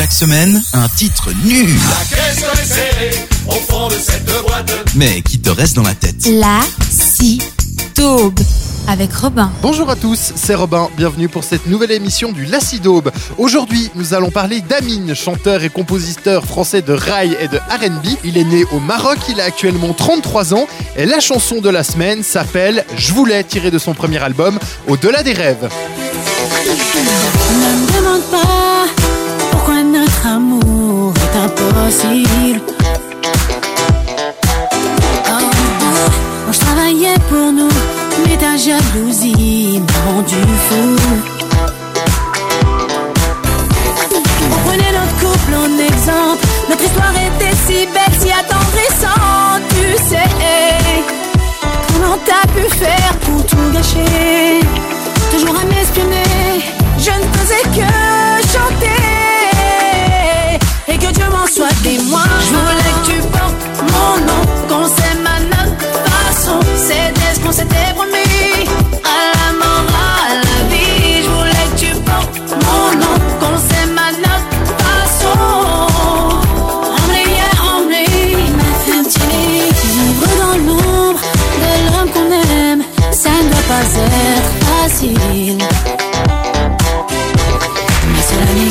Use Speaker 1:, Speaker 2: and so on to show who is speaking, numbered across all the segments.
Speaker 1: Chaque semaine, un titre nul.
Speaker 2: au fond de cette boîte.
Speaker 1: Mais qui te reste dans la tête.
Speaker 3: La si taube avec Robin.
Speaker 4: Bonjour à tous, c'est Robin, bienvenue pour cette nouvelle émission du Lacidaube. Aujourd'hui, nous allons parler d'Amine, chanteur et compositeur français de rail et de R&B. Il est né au Maroc, il a actuellement 33 ans et la chanson de la semaine s'appelle Je voulais, tiré de son premier album Au-delà des rêves.
Speaker 5: Ne me demande pas notre amour est impossible. Oh, je travaillais pour nous, mais ta jalousie m'a rendu fou. On prenait notre couple en exemple, notre histoire était si belle, si attendrissante, tu sais. Comment t'as pu faire pour tout gâcher?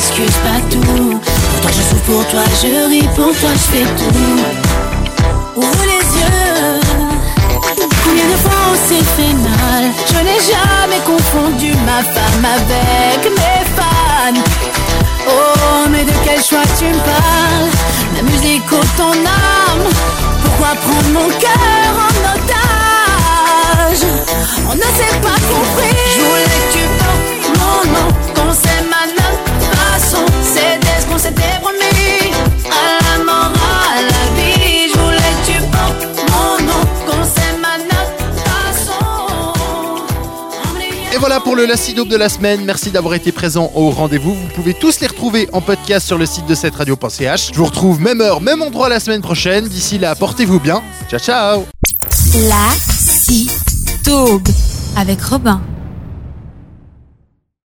Speaker 5: N'excuse pas tout. Pourtant je souffre pour toi, je ris pour toi, je fais tout. Ouvre les yeux. Combien de fois on s'est fait mal? Je n'ai jamais confondu ma femme avec mes fans. Oh, mais de quel choix tu me parles? La musique ou ton âme. Pourquoi prendre mon cœur?
Speaker 4: Voilà pour le Lacidaube de la semaine, merci d'avoir été présent au rendez-vous. Vous pouvez tous les retrouver en podcast sur le site de cette radio.ch. Je vous retrouve même heure, même endroit la semaine prochaine. D'ici là, portez-vous bien. Ciao ciao
Speaker 3: La avec Robin.